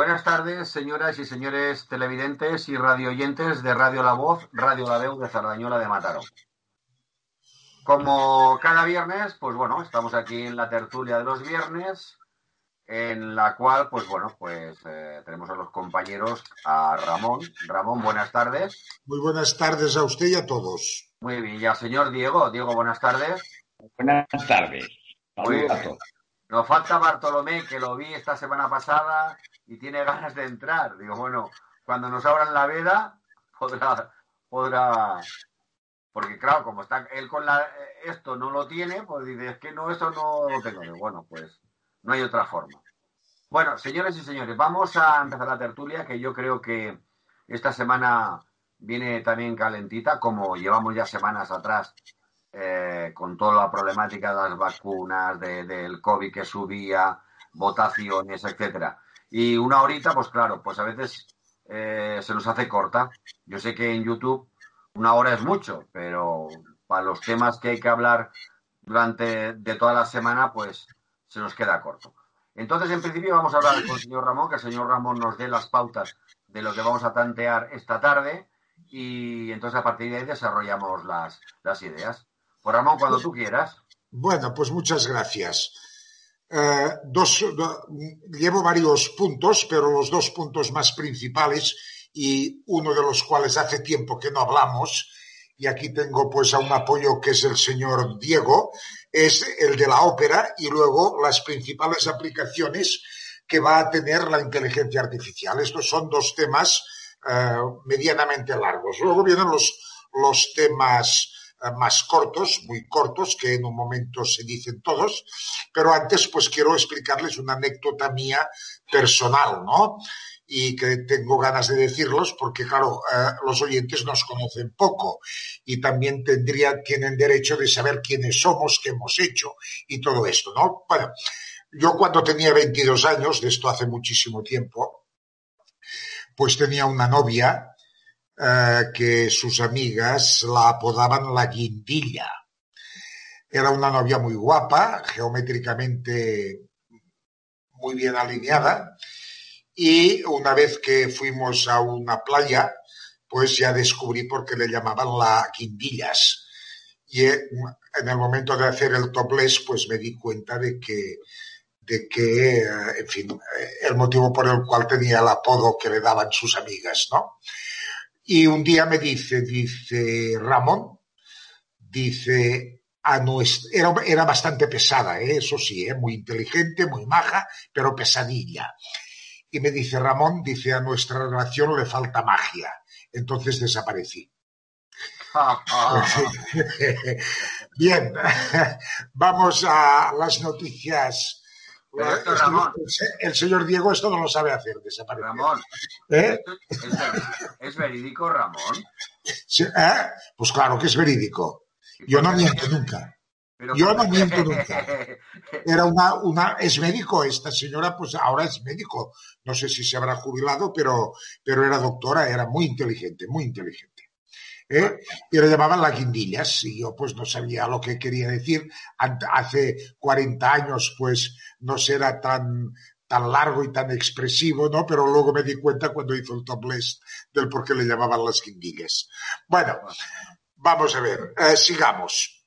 Buenas tardes, señoras y señores televidentes y radioyentes de Radio La Voz, Radio La Deu de Zardañola de Mataró. Como cada viernes, pues bueno, estamos aquí en la tertulia de los viernes, en la cual, pues bueno, pues eh, tenemos a los compañeros, a Ramón. Ramón, buenas tardes. Muy buenas tardes a usted y a todos. Muy bien, y al señor Diego. Diego, buenas tardes. Buenas tardes. Muy bien. Nos falta Bartolomé, que lo vi esta semana pasada y tiene ganas de entrar. Digo, bueno, cuando nos abran la veda, podrá, podrá, porque claro, como está él con la, esto no lo tiene, pues dice, es que no, eso no lo tengo. bueno, pues no hay otra forma. Bueno, señores y señores, vamos a empezar la tertulia, que yo creo que esta semana viene también calentita, como llevamos ya semanas atrás eh, con toda la problemática de las vacunas, del COVID que subía, votaciones, etcétera. Y una horita, pues claro, pues a veces eh, se nos hace corta. Yo sé que en YouTube una hora es mucho, pero para los temas que hay que hablar durante de toda la semana, pues se nos queda corto. Entonces, en principio, vamos a hablar con el señor Ramón, que el señor Ramón nos dé las pautas de lo que vamos a tantear esta tarde y entonces a partir de ahí desarrollamos las, las ideas. Pues Ramón, cuando tú quieras. Bueno, pues muchas gracias. Eh, dos, llevo varios puntos, pero los dos puntos más principales y uno de los cuales hace tiempo que no hablamos, y aquí tengo pues a un apoyo que es el señor Diego, es el de la ópera y luego las principales aplicaciones que va a tener la inteligencia artificial. Estos son dos temas eh, medianamente largos. Luego vienen los, los temas más cortos, muy cortos, que en un momento se dicen todos, pero antes pues quiero explicarles una anécdota mía personal, ¿no? y que tengo ganas de decirlos porque, claro, eh, los oyentes nos conocen poco y también tendrían, tienen derecho de saber quiénes somos, qué hemos hecho y todo esto, ¿no? Bueno, yo cuando tenía 22 años, de esto hace muchísimo tiempo, pues tenía una novia eh, que sus amigas la apodaban la guindilla. Era una novia muy guapa, geométricamente muy bien alineada, y una vez que fuimos a una playa, pues ya descubrí por qué le llamaban la guindillas. Y eh, en el momento de hacer el topless, pues me di cuenta de que, de que, eh, en fin, el motivo por el cual tenía el apodo que le daban sus amigas, ¿no? Y un día me dice, dice Ramón, dice, a nuestra, era, bastante pesada, ¿eh? eso sí, ¿eh? muy inteligente, muy maja, pero pesadilla. Y me dice Ramón, dice, a nuestra relación le falta magia. Entonces desaparecí. Bien, vamos a las noticias el, señor Diego esto no lo sabe hacer, desaparecer. Ramón, ¿Eh? ¿Es, verídico, Ramón? ¿eh? Pues claro que es verídico. Yo no miento nunca. Yo no miento nunca. Era una, una, es médico, esta señora pues ahora es médico. No sé si se habrá jubilado, pero, pero era doctora, era muy inteligente, muy inteligente. ¿Eh? y lo llamaban las guindillas y yo pues no sabía lo que quería decir. Hace 40 años pues no será tan, tan largo y tan expresivo, ¿no? Pero luego me di cuenta cuando hizo el topless del por qué le llamaban las guindillas. Bueno, vamos a ver, eh, sigamos.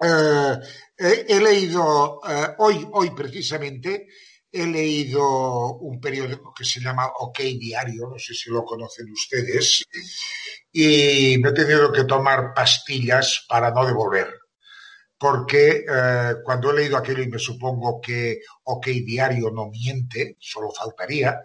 Eh, he leído hoy, hoy precisamente, he leído un periódico que se llama OK Diario, no sé si lo conocen ustedes, y me he tenido que tomar pastillas para no devolver. Porque eh, cuando he leído aquello y me supongo que OK Diario no miente, solo faltaría,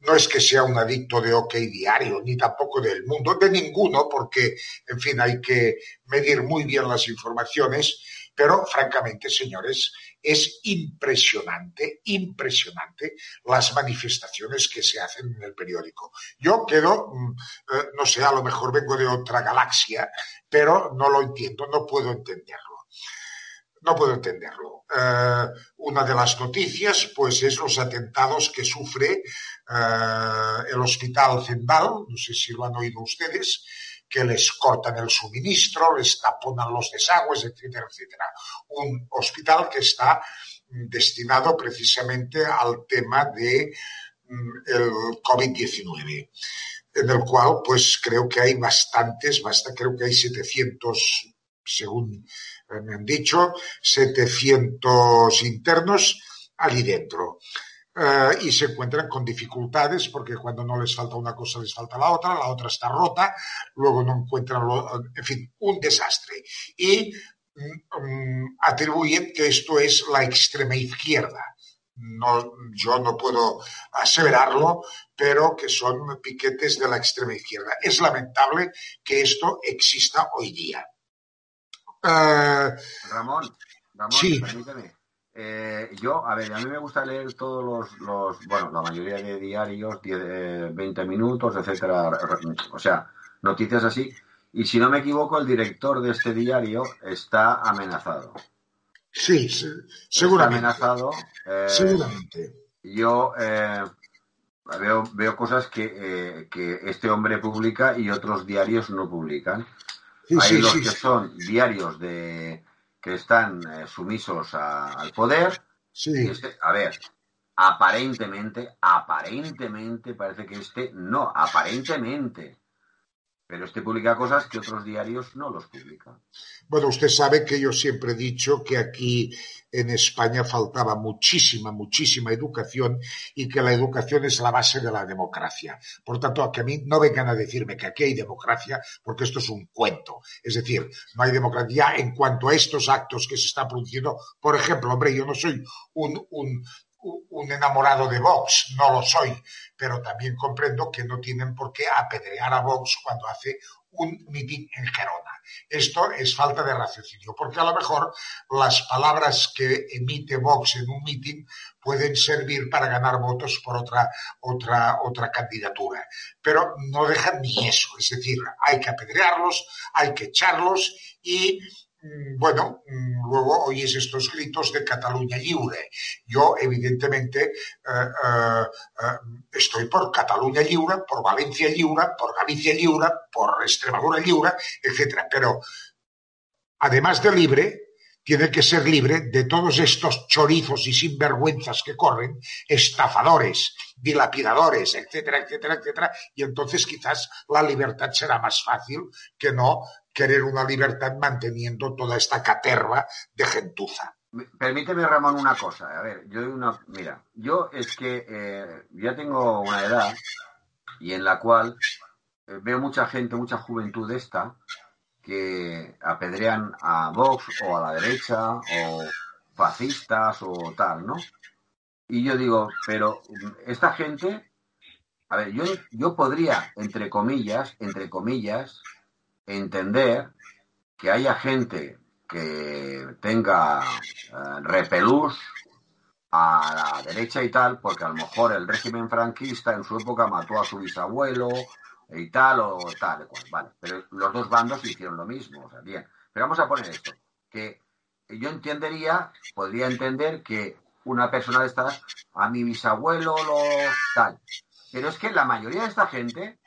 no es que sea un adicto de OK Diario, ni tampoco del mundo, de ninguno, porque, en fin, hay que medir muy bien las informaciones, pero francamente, señores, es impresionante, impresionante las manifestaciones que se hacen en el periódico. Yo quedo, mm, eh, no sé, a lo mejor vengo de otra galaxia, pero no lo entiendo, no puedo entenderlo. No puedo entenderlo. Eh, una de las noticias, pues, es los atentados que sufre eh, el Hospital Zendal, no sé si lo han oído ustedes, que les cortan el suministro, les taponan los desagües, etcétera, etcétera. Un hospital que está destinado precisamente al tema de mm, el COVID-19, en el cual pues creo que hay bastantes, basta, creo que hay 700, según me han dicho, 700 internos allí dentro. Uh, y se encuentran con dificultades porque cuando no les falta una cosa les falta la otra, la otra está rota, luego no encuentran, lo, en fin, un desastre. Y um, atribuyen que esto es la extrema izquierda. No, yo no puedo aseverarlo, pero que son piquetes de la extrema izquierda. Es lamentable que esto exista hoy día. Uh, Ramón, Ramón, sí. permíteme. Eh, yo, a ver, a mí me gusta leer todos los, los bueno, la mayoría de diarios, 10, 20 minutos, etcétera, o sea, noticias así. Y si no me equivoco, el director de este diario está amenazado. Sí, seguramente. Está amenazado. Eh, seguramente. Yo eh, veo, veo cosas que, eh, que este hombre publica y otros diarios no publican. Sí, Hay los que son diarios de que están eh, sumisos a, al poder. Sí. Este, a ver, aparentemente, aparentemente parece que este no, aparentemente pero este publica cosas que otros diarios no los publican. Bueno, usted sabe que yo siempre he dicho que aquí en España faltaba muchísima, muchísima educación y que la educación es la base de la democracia. Por tanto, que a mí no vengan a decirme que aquí hay democracia, porque esto es un cuento. Es decir, no hay democracia en cuanto a estos actos que se están produciendo. Por ejemplo, hombre, yo no soy un, un, un enamorado de Vox, no lo soy, pero también comprendo que no tienen por qué apedrear a Vox cuando hace un mitin en Gerona. Esto es falta de raciocinio, porque a lo mejor las palabras que emite Vox en un mitin pueden servir para ganar votos por otra, otra, otra candidatura. Pero no dejan ni eso. Es decir, hay que apedrearlos, hay que echarlos y bueno, mm, luego oyes estos gritos de Cataluña libre. Yo, evidentemente, eh, eh, eh, estoy por Cataluña libre, por Valencia libre, por Galicia libre, por Extremadura libre, etc. Pero, además de libre, tiene que ser libre de todos estos chorizos y sinvergüenzas que corren, estafadores, dilapidadores, etcétera, etcétera, etcétera, y entonces quizás la libertad será más fácil que no querer una libertad manteniendo toda esta caterva de gentuza. Permíteme, Ramón, una cosa. A ver, yo una, mira, yo es que eh, ya tengo una edad y en la cual eh, veo mucha gente, mucha juventud esta, que apedrean a Vox o a la derecha o fascistas o tal, ¿no? Y yo digo, pero esta gente, a ver, yo, yo podría, entre comillas, entre comillas, entender que haya gente que tenga eh, repelús a la derecha y tal, porque a lo mejor el régimen franquista en su época mató a su bisabuelo y tal o tal, vale. Pero los dos bandos hicieron lo mismo, o sea, bien. Pero vamos a poner esto, que yo entendería, podría entender que una persona de estas, a mi bisabuelo lo tal. Pero es que la mayoría de esta gente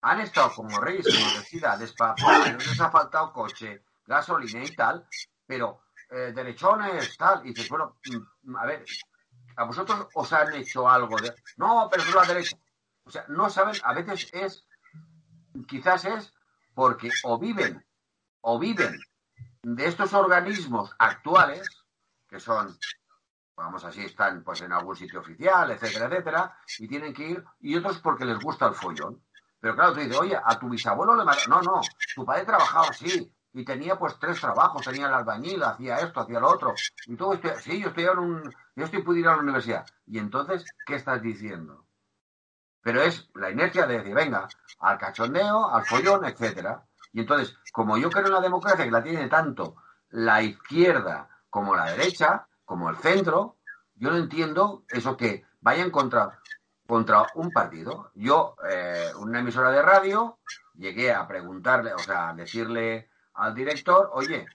han estado como reyes en universidades para no les ha faltado coche, gasolina y tal, pero eh, derechones, tal, y dices, bueno, mm, a ver, a vosotros os han hecho algo de. No, pero es la derecha. O sea, no saben, a veces es, quizás es porque o viven, o viven de estos organismos actuales, que son, vamos así, están pues en algún sitio oficial, etcétera, etcétera, y tienen que ir, y otros porque les gusta el follón. Pero claro, tú dices, oye, a tu bisabuelo le. No, no, tu padre trabajaba así y tenía pues tres trabajos, tenía el albañil, hacía esto, hacía lo otro. Y tú, sí, yo estoy en un, yo estoy pudiendo ir a la universidad. Y entonces, ¿qué estás diciendo? Pero es la inercia de decir, venga, al cachondeo, al follón, etcétera. Y entonces, como yo creo en la democracia, que la tiene tanto la izquierda como la derecha, como el centro, yo no entiendo eso que vayan contra contra un partido. Yo, eh, una emisora de radio, llegué a preguntarle, o sea, a decirle al director, oye,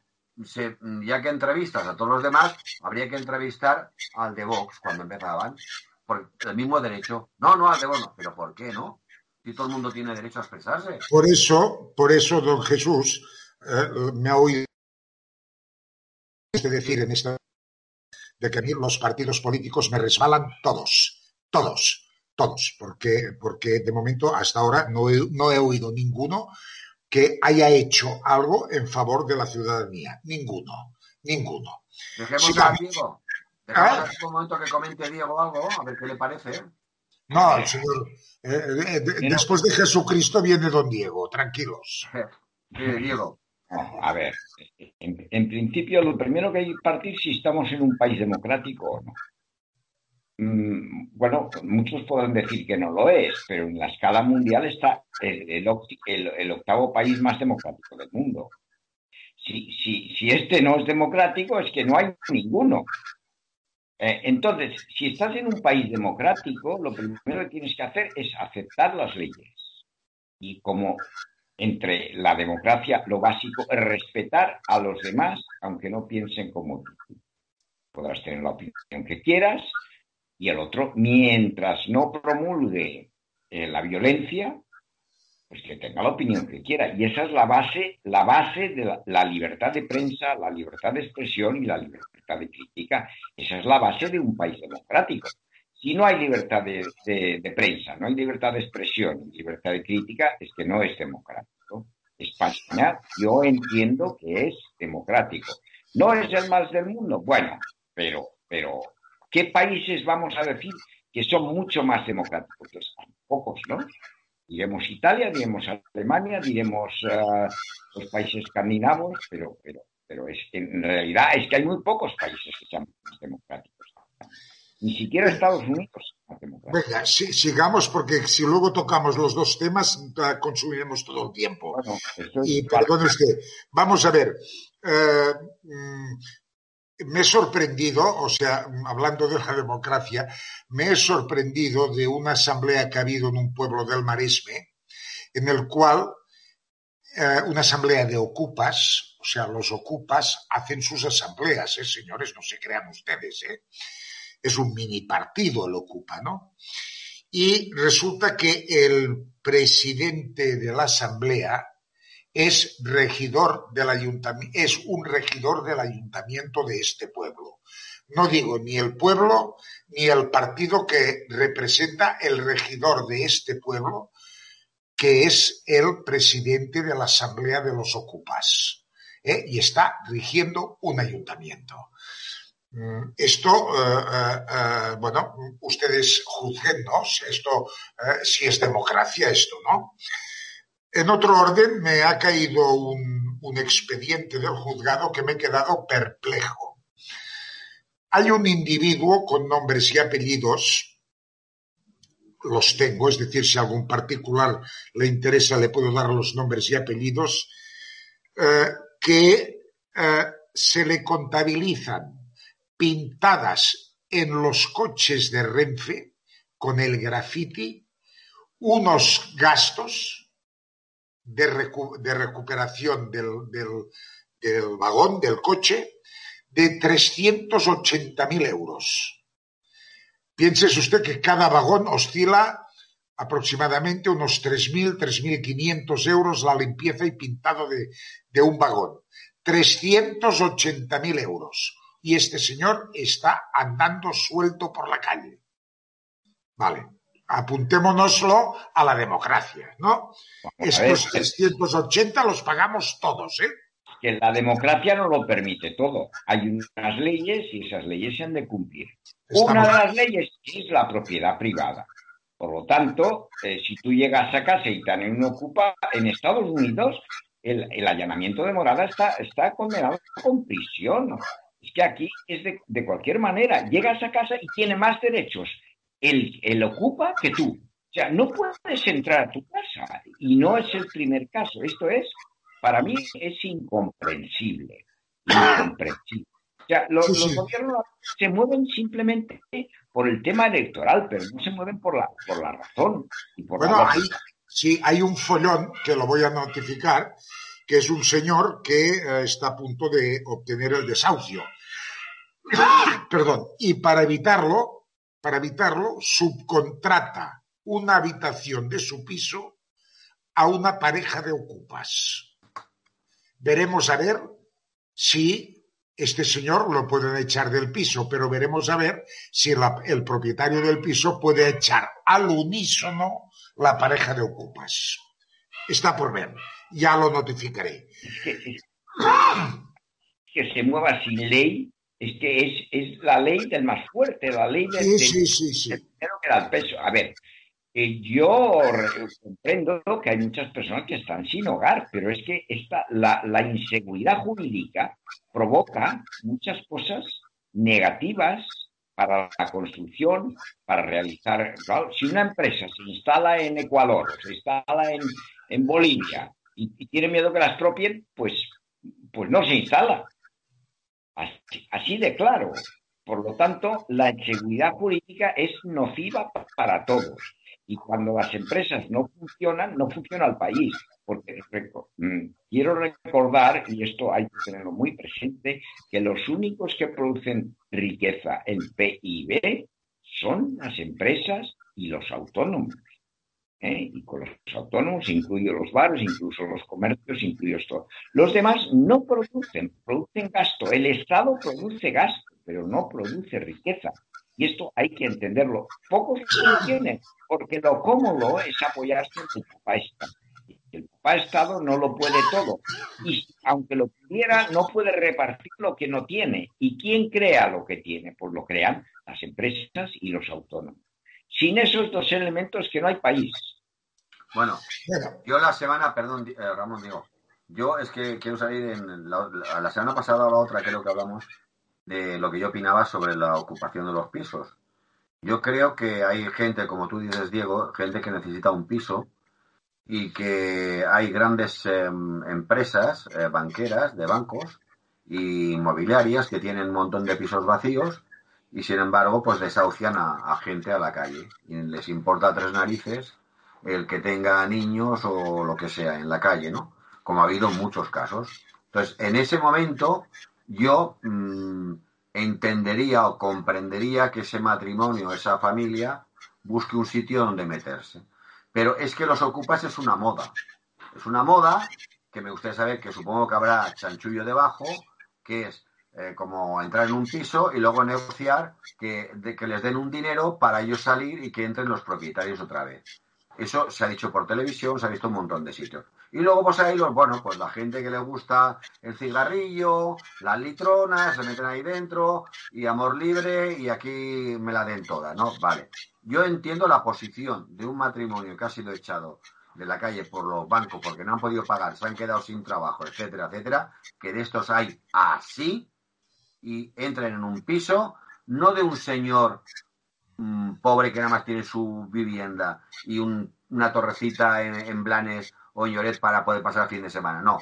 ya que entrevistas a todos los demás, habría que entrevistar al de Vox cuando empezaban, por el mismo derecho. No, no, al de Vox no. ¿Pero por qué no? Si todo el mundo tiene derecho a expresarse. Por eso, por eso, don Jesús, eh, me ha oído decir en esta de que a mí los partidos políticos me resbalan todos, todos todos, porque, porque de momento hasta ahora no he, no he oído ninguno que haya hecho algo en favor de la ciudadanía. Ninguno, ninguno. Dejemos a Diego. Dejemos ¿Eh? un momento que comente Diego algo, a ver qué le parece. No, señor. Eh, eh, después de Jesucristo viene don Diego, tranquilos. Diego. a ver, en, en, principio lo primero que hay que partir si estamos en un país democrático o no. Mm, bueno, muchos pueden decir que no lo es, pero en la escala mundial está el, octavo país más democrático del mundo. Si, si, este no es democrático, es que no hay ninguno. Eh, entonces, si estás en un país democrático, lo primero que tienes que hacer es aceptar las leyes. Y como entre la democracia, lo básico es respetar a los demás, aunque no piensen como tú. Podrás tener la opinión que quieras, y el otro, mientras no promulgue eh, la violencia, pues que tenga la opinión que quiera. Y esa es la base, la base de la, libertad de prensa, la libertad de expresión y la libertad de crítica. Esa es la base de un país democrático. Si no hay libertad de, de prensa, no hay libertad de expresión libertad de crítica, es que no es democrático. España, yo entiendo que es democrático. ¿No es el más del mundo? Bueno, pero, pero ¿Qué países vamos a decir que son mucho más democráticos? Pues pocos, ¿no? Diremos Italia, diremos Alemania, diremos uh, los países escandinavos, pero, pero, pero es que en realidad es que hay muy pocos países que sean más democráticos. Ni siquiera Estados Unidos es. Venga, si, sigamos porque si luego tocamos los dos temas consumiremos todo el tiempo. Bueno, y perdone usted, vamos a ver. Eh, mm, me he sorprendido, o sea, hablando de la democracia, me he sorprendido de una asamblea que ha habido en un pueblo del Maresme, en el cual eh, una asamblea de ocupas, o sea, los ocupas hacen sus asambleas, ¿eh? señores, no se crean ustedes, ¿eh? Es un mini partido el ocupa, ¿no? Y resulta que el presidente de la asamblea es regidor del es un regidor del ayuntamiento de este pueblo. No digo ni el pueblo ni el partido que representa el regidor de este pueblo, que es el presidente de la Asamblea de los Ocupas. ¿eh? Y está rigiendo un ayuntamiento. Mm, esto, eh, eh, bueno, ustedes juzguen, ¿no? Esto, si es democracia, esto, ¿no? En otro orden, me ha caído un, expediente del juzgado que me he quedado perplejo. Hay un individuo con nombres y apellidos, los tengo, es decir, si a algún particular le interesa, le puedo dar los nombres y apellidos, eh, que eh, se le contabilizan pintadas en los coches de Renfe con el graffiti unos gastos de, recuperación del, del, vagón, del coche, de 380.000 euros. Piénsese usted que cada vagón oscila aproximadamente unos 3.000, 3.500 euros la limpieza y pintado de, de un vagón. 380.000 euros. Y este señor está andando suelto por la calle. Vale apuntémonoslo a la democracia, ¿no? Estos 380 los pagamos todos, ¿eh? Que la democracia no lo permite todo. Hay unas leyes y esas leyes se han de cumplir. Una de las leyes es la propiedad privada. Por lo tanto, eh, si tú llegas a casa y también uno ocupa, en Estados Unidos el, allanamiento de morada está, está condenado con prisión. Es que aquí es de, de cualquier manera. Llegas a casa y tiene más derechos él, ocupa que tú. O sea, no puedes entrar a tu casa y no es el primer caso. Esto es, para mí, es incomprensible. Incomprensible. O sea, los, gobiernos se mueven simplemente por el tema electoral, pero no se mueven por la, por la razón. Y por bueno, hay, sí, hay un follón que lo voy a notificar, que es un señor que eh, está a punto de obtener el desahucio. Perdón. Y para evitarlo, para evitarlo, subcontrata una habitación de su piso a una pareja de ocupas. Veremos a ver si este señor lo pueden echar del piso, pero veremos a ver si el propietario del piso puede echar al unísono la pareja de ocupas. Está por ver, ya lo notificaré. que se mueva sin ley es que es, es la ley del más fuerte, la ley del, sí, sí, sí, que da el peso. A ver, eh, yo comprendo que hay muchas personas que están sin hogar, pero es que esta, la, la inseguridad jurídica provoca muchas cosas negativas para la construcción, para realizar. si una empresa se instala en Ecuador, se instala en, en Bolivia y, y, tiene miedo que la expropien, pues, pues no se instala. Así, de claro. Por lo tanto, la inseguridad jurídica es nociva para todos. Y cuando las empresas no funcionan, no funciona el país. Porque mm, quiero recordar, y esto hay que tenerlo muy presente, que los únicos que producen riqueza en PIB son las empresas y los autónomos. ¿Eh? y con los autónomos, incluidos los bares, incluso los comercios, incluidos todos. Los demás no producen, producen gasto. El Estado produce gasto, pero no produce riqueza. Y esto hay que entenderlo. Pocos lo tienen, porque lo cómodo es apoyarse en el papá Estado. El papá Estado no lo puede todo. Y aunque lo pudiera, no puede repartir lo que no tiene. ¿Y quién crea lo que tiene? Pues lo crean las empresas y los autónomos. Sin esos dos elementos que no hay país. Bueno, yo la semana, perdón, eh, Ramón, digo, yo es que quiero salir en la, semana pasada o la otra, creo que hablamos de lo que yo opinaba sobre la ocupación de los pisos. Yo creo que hay gente, como tú dices, Diego, gente que necesita un piso y que hay grandes em, empresas eh, banqueras de bancos y inmobiliarias que tienen un montón de pisos vacíos y sin embargo pues desahucian a gente a la calle y les importa tres narices el que tenga niños o lo que sea en la calle, ¿no? Como ha habido muchos casos. Entonces, en ese momento yo mm, entendería o comprendería que ese matrimonio, esa familia, busque un sitio donde meterse. Pero es que los ocupas es una moda. Es una moda que me gustaría saber que supongo que habrá chanchullo debajo, que es eh, como entrar en un piso y luego negociar que, que les den un dinero para ellos salir y que entren los propietarios otra vez. Eso se ha dicho por televisión, se ha visto un montón de sitios. Y luego, pues ahí, los, bueno, pues la gente que le gusta el cigarrillo, las litronas, se meten ahí dentro, y amor libre, y aquí me la den toda, ¿no? Vale. Yo entiendo la posición de un matrimonio que ha sido echado de la calle por los bancos porque no han podido pagar, se han quedado sin trabajo, etcétera, etcétera, que de estos hay así, y entren en un piso, no de un señor pobre que nada más tiene su vivienda y una torrecita en, Blanes o en Lloret para poder pasar el fin de semana. No.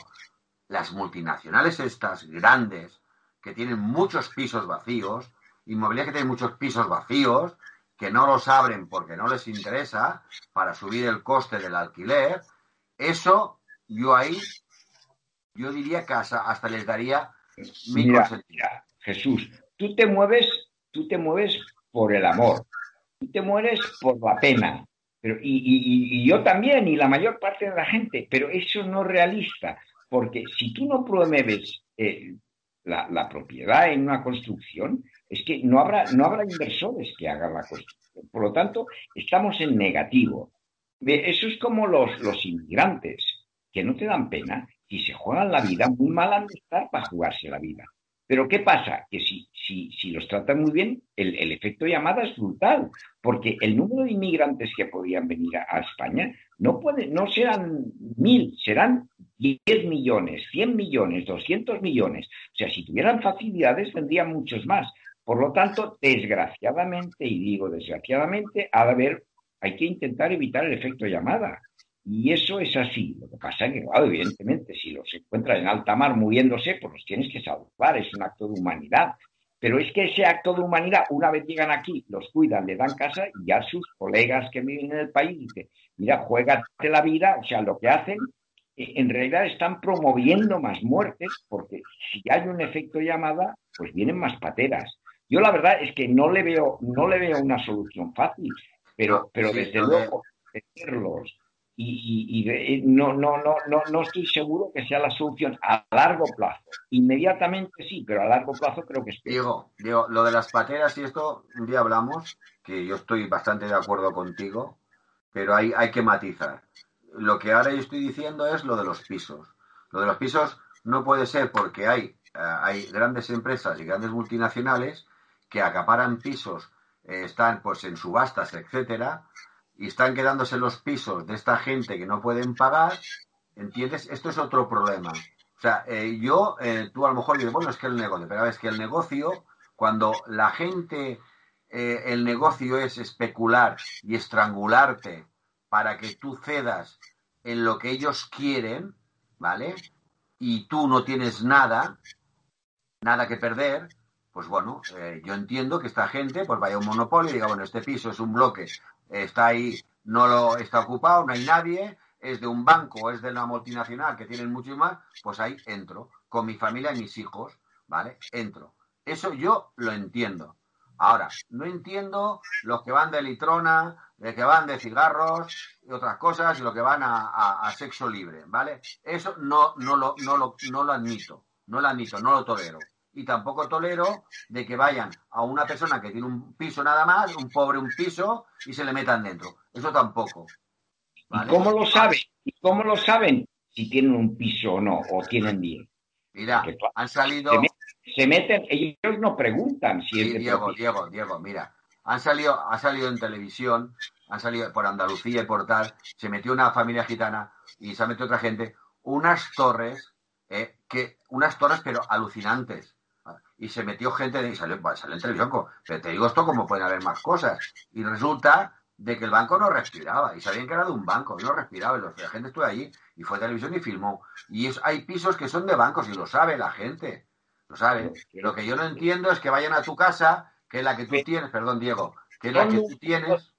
Las multinacionales estas grandes, que tienen muchos pisos vacíos, inmobiliarias que tienen muchos pisos vacíos, que no los abren porque no les interesa para subir el coste del alquiler, eso yo ahí, yo diría que hasta, les daría mi mira, Jesús, tú te mueves, tú te mueves por el amor. Tú te mueres por la pena. Pero, y, yo también, y la mayor parte de la gente, pero eso no es realista, porque si tú no promueves eh, la, propiedad en una construcción, es que no habrá, no habrá inversores que hagan la construcción. Por lo tanto, estamos en negativo. Eso es como los, los inmigrantes, que no te dan pena y se juegan la vida, muy mal han de estar para jugarse la vida. Pero ¿qué pasa? Que si, si, si los tratan muy bien, el, el, efecto llamada es brutal, porque el número de inmigrantes que podían venir a, España no, puede, no serán mil, serán 10 millones, 100 millones, 200 millones. O sea, si tuvieran facilidades, vendrían muchos más. Por lo tanto, desgraciadamente, y digo desgraciadamente, ha de haber, hay que intentar evitar el efecto llamada. Y eso es así. Lo que pasa es que, claro, evidentemente, si los encuentras en alta mar muriéndose, pues los tienes que salvar, es un acto de humanidad. Pero es que ese acto de humanidad, una vez llegan aquí, los cuidan, le dan casa y ya sus colegas que viven en el país dicen, mira, juégate la vida, o sea, lo que hacen, eh, en realidad están promoviendo más muertes, porque si hay un efecto llamada, pues vienen más pateras. Yo la verdad es que no le veo, no le veo una solución fácil, pero, pero desde luego, meterlos y, no, no, no, no, no estoy seguro que sea la solución a largo plazo. Inmediatamente sí, pero a largo plazo creo que es Diego, Diego, lo de las pateras y esto, un día hablamos, que yo estoy bastante de acuerdo contigo, pero hay, hay que matizar. Lo que ahora yo estoy diciendo es lo de los pisos. Lo de los pisos no puede ser porque hay, eh, hay grandes empresas y grandes multinacionales que acaparan pisos, eh, están pues en subastas, etcétera, y están quedándose los pisos de esta gente que no pueden pagar, ¿entiendes? Esto es otro problema. O sea, eh, yo, eh, tú a lo mejor dices, bueno, es que el negocio, pero es que el negocio, cuando la gente, eh, el negocio es especular y estrangularte para que tú cedas en lo que ellos quieren, ¿vale? Y tú no tienes nada, nada que perder, pues bueno, yo entiendo que esta gente pues vaya a un monopolio y diga, bueno, este piso es un bloque está ahí, no lo está ocupado, no hay nadie, es de un banco, es de una multinacional que tienen mucho más, pues ahí entro, con mi familia y mis hijos, ¿vale? Entro. Eso yo lo entiendo. Ahora, no entiendo los que van de litrona, de que van de cigarros y otras cosas, y los que van a, sexo libre, ¿vale? Eso no, no, lo, no, lo, no lo admito, no lo admito, no lo tolero y tampoco tolero de que vayan a una persona que tiene un piso nada más, un pobre un piso, y se le metan dentro. Eso tampoco. ¿Y cómo lo saben? ¿Y cómo lo saben si tienen un piso o no, o tienen bien? Mira, han salido... Se meten, ellos no preguntan si sí, Diego, Diego, Diego, mira, han salido, ha salido en televisión, han salido por Andalucía y por tal, se metió una familia gitana y se ha metido otra gente, unas torres, eh, que, unas torres pero alucinantes y se metió gente y salió, salió en televisión. Pero te digo esto como pueden haber más cosas. Y resulta de que el banco no respiraba y sabían que era de un banco y no respiraba y la gente estuvo allí y fue a televisión y filmó. Y es, hay pisos que son de bancos y lo sabe la gente. Lo sabe. Lo que yo no entiendo es que vayan a tu casa, que es la que tú tienes, perdón Diego, que es la que tú tienes.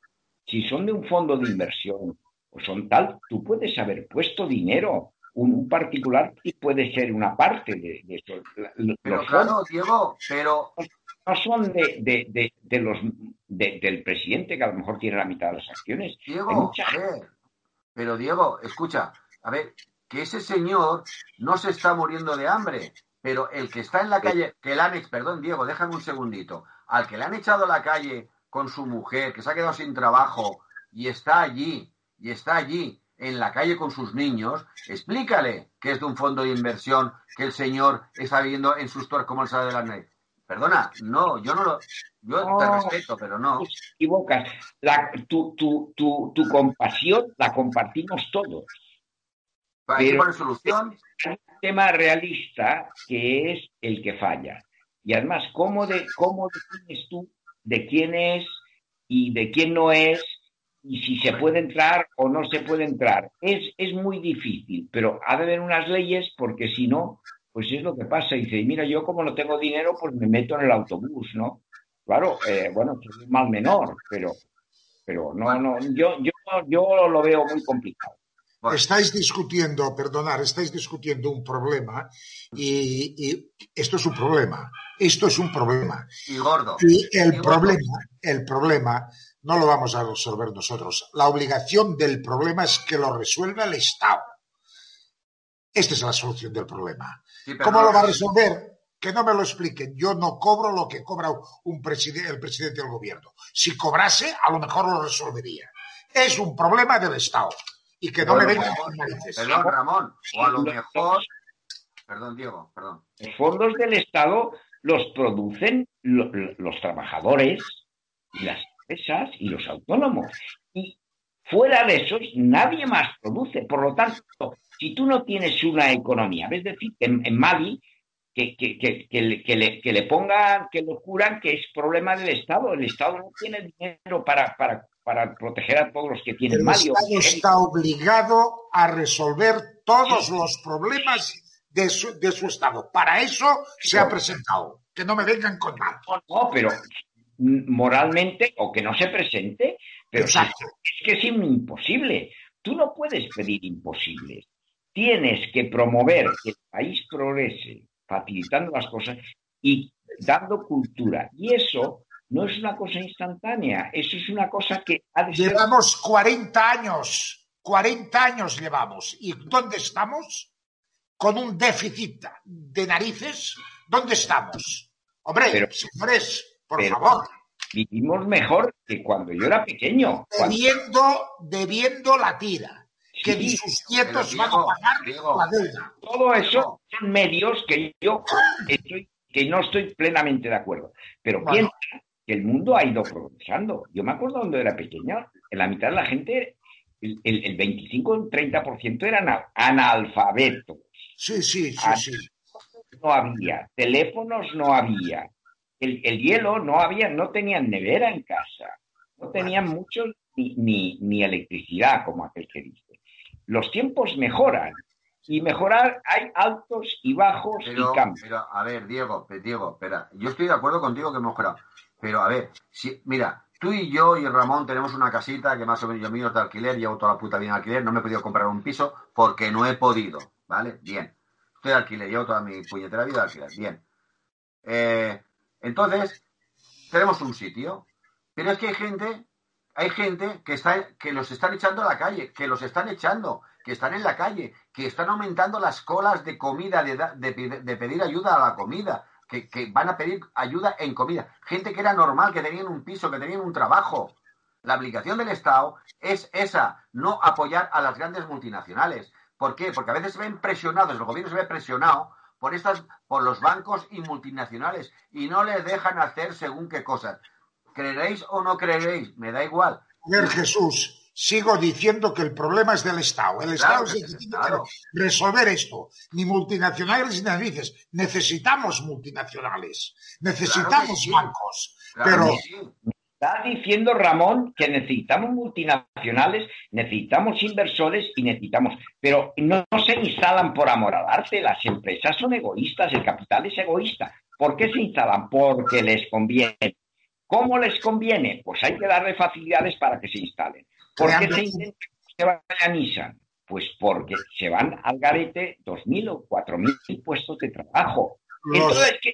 Si son de un fondo de inversión o son tal, tú puedes haber puesto dinero un, particular y puede ser una parte de, eso. pero claro, Diego, pero... No son de, de, de los del presidente, que a lo mejor tiene la mitad de las acciones. Diego, a ver, pero Diego, escucha, a ver, que ese señor no se está muriendo de hambre, pero el que está en la calle, que le han perdón, Diego, déjame un segundito, al que le han echado a la calle con su mujer, que se ha quedado sin trabajo y está allí, y está allí, en la calle con sus niños, explícale que es de un fondo de inversión que el señor está viviendo en sus torres como el sabe de la net. Perdona, no, yo no lo. Yo te respeto, pero no. Te equivocas. La, tu, tu, tu, tu, compasión la compartimos todos. Para pero solución. Es un tema realista que es el que falla. Y además, ¿cómo, de, ¿cómo defines tú de quién es y de quién no es y si se puede entrar o no se puede entrar. Es, es muy difícil, pero ha de haber unas leyes porque si no, pues es lo que pasa. Y dice, mira, yo como no tengo dinero, pues me meto en el autobús, ¿no? Claro, eh, bueno, es un mal menor, pero, pero no, no, yo, yo, yo lo veo muy complicado. Estáis discutiendo, perdonar, estáis discutiendo un problema y, y, esto es un problema. Esto es un problema. Y gordo. Y el problema, el problema no lo vamos a resolver nosotros. La obligación del problema es que lo resuelva el Estado. Esta es la solución del problema. ¿Cómo lo va a resolver? Que no me lo expliquen. Yo no cobro lo que cobra un presidente, el presidente del gobierno. Si cobrase, a lo mejor lo resolvería. Es un problema del Estado. Y que no me vengan con narices. Perdón, Ramón. O a lo mejor. Perdón, Diego, perdón. Los fondos del Estado los producen los trabajadores y las y los autónomos. Y fuera de esos, nadie más produce. Por lo tanto, si tú no tienes una economía, es decir, en, en Mali, que, que, que, que, le, que, le, pongan, que lo curan, que es problema del Estado. El Estado no tiene dinero para, para, para proteger a todos los que tienen Mali. El Estado está obligado a resolver todos los problemas de su, de su Estado. Para eso se ha presentado. Que no me vengan con nada. No, pero moralmente o que no se presente, pero es que es imposible. Tú no puedes pedir imposibles. Tienes que promover que el país progrese, facilitando las cosas y dando cultura. Y eso no es una cosa instantánea, eso es una cosa que ha de Llevamos 40 años 40 años llevamos. ¿Y dónde estamos? Con un déficit de narices. ¿Dónde estamos? Hombre, Pero- señores, por pero- favor, Vivimos mejor que cuando yo era pequeño. Cuando- debiendo, debiendo la tira, que ni sus nietos van a pagar la deuda. todo eso son medios que yo estoy, que no estoy plenamente de acuerdo. Pero Bueno. piensa que el mundo ha ido progresando. Yo me acuerdo cuando era pequeño, en la mitad de la gente, el, el, el 25 o 30% eran analfabetos. Sí, sí, sí, Ah, sí. No había, teléfonos no había, el, el hielo no había, no tenían nevera en casa, no tenían mucho ni, ni, ni electricidad, como aquel que dice. Los tiempos mejoran y mejorar hay altos y bajos Pero, y cambios. pero, a ver, Diego, Diego, espera, yo estoy de acuerdo contigo que hemos mejorado. Pero, a ver, si, mira, tú y yo y Ramón tenemos una casita que más o menos yo mío de alquiler, llevo toda la puta vida en alquiler, no me he podido comprar un piso porque no he podido, ¿vale? Bien. Estoy de alquiler, llevo toda mi puñetera vida de alquiler, bien. Eh, entonces, tenemos un sitio, pero es que hay gente, hay gente que está, que los están echando a la calle, que los están echando, que están en la calle, que están aumentando las colas de comida, de, de pedir ayuda a la comida, que, que van a pedir ayuda en comida. Gente que era normal, que tenían un piso, que tenían un trabajo. La obligación del Estado es esa, no apoyar a las grandes multinacionales. ¿Por qué? Porque a veces se ven presionados, el gobierno se ve presionado por estas, por los bancos y multinacionales y no les dejan hacer según qué cosas. ¿Creeréis o no creeréis? Me da igual. A ver, Jesús, sigo diciendo que el problema es del Estado. El Estado es el que tiene que resolver esto. Ni multinacionales ni narices. Necesitamos multinacionales. Necesitamos sí. bancos. Claro pero sí. Está diciendo Ramón que necesitamos multinacionales, necesitamos inversores y necesitamos, pero no, no se instalan por amor al arte, las empresas son egoístas, el capital es egoísta. ¿Por qué se instalan? Porque les conviene. ¿Cómo les conviene? Pues hay que darle facilidades para que se instalen. ¿Por qué se intenta que se vaya a Nissan? Pues porque se van al garete 2.000 o 4.000 puestos de trabajo. Entonces, que,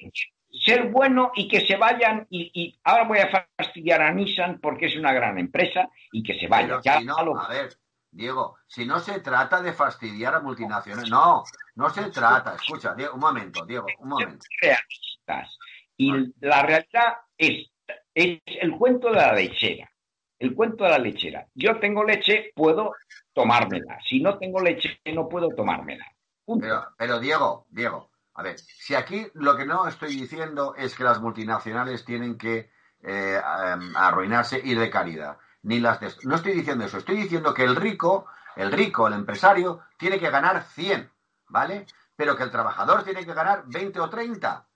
ser bueno y que se vayan, y, y ahora voy a fastidiar a Nissan porque es una gran empresa y que se vaya. Pero Ya si no, lo- a ver, Diego, si no se trata de fastidiar a multinacionales, no, no se trata. Escucha, Diego, un momento, Diego, un momento. realistas. Y la realidad es, es el cuento de la lechera. El cuento de la lechera. Yo tengo leche, puedo tomármela. Si no tengo leche, no puedo tomármela. Pero, pero Diego, Diego, a ver, si aquí lo que no estoy diciendo es que las multinacionales tienen que eh, arruinarse y de caridad, ni las de- no estoy diciendo eso, estoy diciendo que el rico, el rico, el empresario, tiene que ganar 100, ¿vale? Pero que el trabajador tiene que ganar 20 o 30,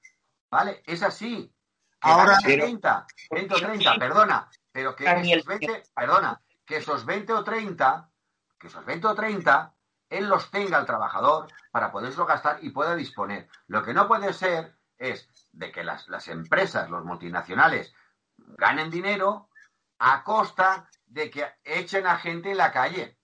¿vale? Es así. Que Ahora- gane 30, 20 o 30, perdona, pero que esos 20, perdona, que esos 20 o 30, que esos 20 o 30, él los tenga el trabajador para poderlo gastar y pueda disponer. Lo que no puede ser es de que las, las empresas, los multinacionales, ganen dinero a costa de que echen a gente en la calle.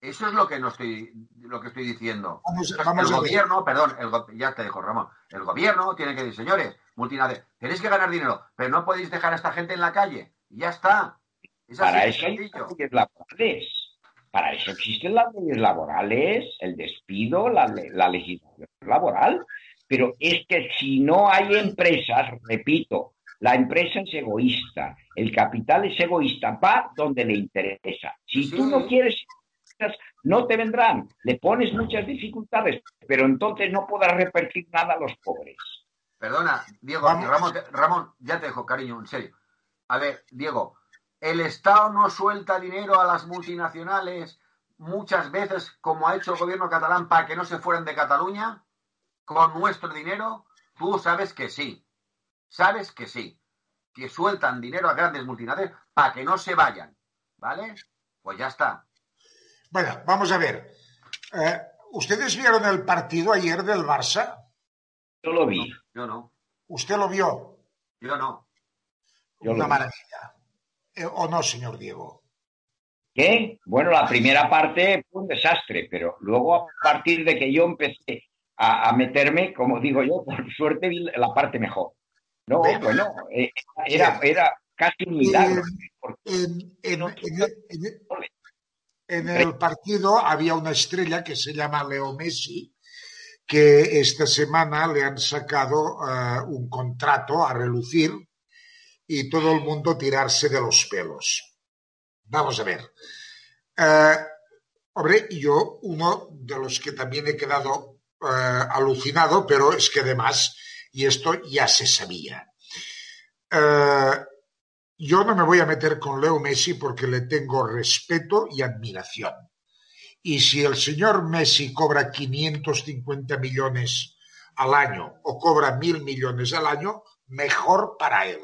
Eso es lo que no estoy, lo que estoy diciendo. Vamos- Entonces, vamos el gobierno, perdón, el ya te dejo, Ramón. El gobierno tiene que decir, señores, multinacionales, tenéis que ganar dinero, pero no podéis dejar a esta gente en la calle. Y ya está. Es así Para eso hay sencillo. Para eso existen las leyes laborales, el despido, la, la legislación laboral. Pero es que si no hay empresas, repito, la empresa es egoísta, el capital es egoísta, va donde le interesa. Si tú no quieres, no te vendrán. Le pones muchas dificultades, pero entonces no podrás repartir nada a los pobres. Perdona, Diego. Ramón, Ramón, ya te dejo, cariño, en serio. A ver, Diego, el Estado no suelta dinero a las multinacionales muchas veces, como ha hecho el gobierno catalán, para que no se fueran de Cataluña, con nuestro dinero. Tú sabes que sí, sabes que sí, que sueltan dinero a grandes multinacionales para que no se vayan, ¿vale? Pues ya está. Bueno, vamos a ver. Eh, ¿Ustedes vieron el partido ayer del Barça? Yo lo vi. Yo no, ¿Usted lo vio? yo no. Yo Una lo vi. maravilla. Eh, ¿O no, señor Diego? ¿Qué? Bueno, la primera parte fue un desastre, pero luego a partir de que yo empecé a, a meterme, como digo yo, por suerte vi la parte mejor. No, Bueno. bueno, eh, era, era casi un milagro. porque En, en- No, en- en- en el partido había una estrella que se llama Leo Messi, que esta semana le han sacado eh, un contrato a relucir y todo el mundo tirarse de los pelos. Vamos a ver. Eh, hombre, yo uno de los que también he quedado eh, alucinado, pero es que además, y esto ya se sabía. yo no me voy a meter con Leo Messi porque le tengo respeto y admiración. Y si el señor Messi cobra 550 millones al año o cobra mil millones al año, mejor para él.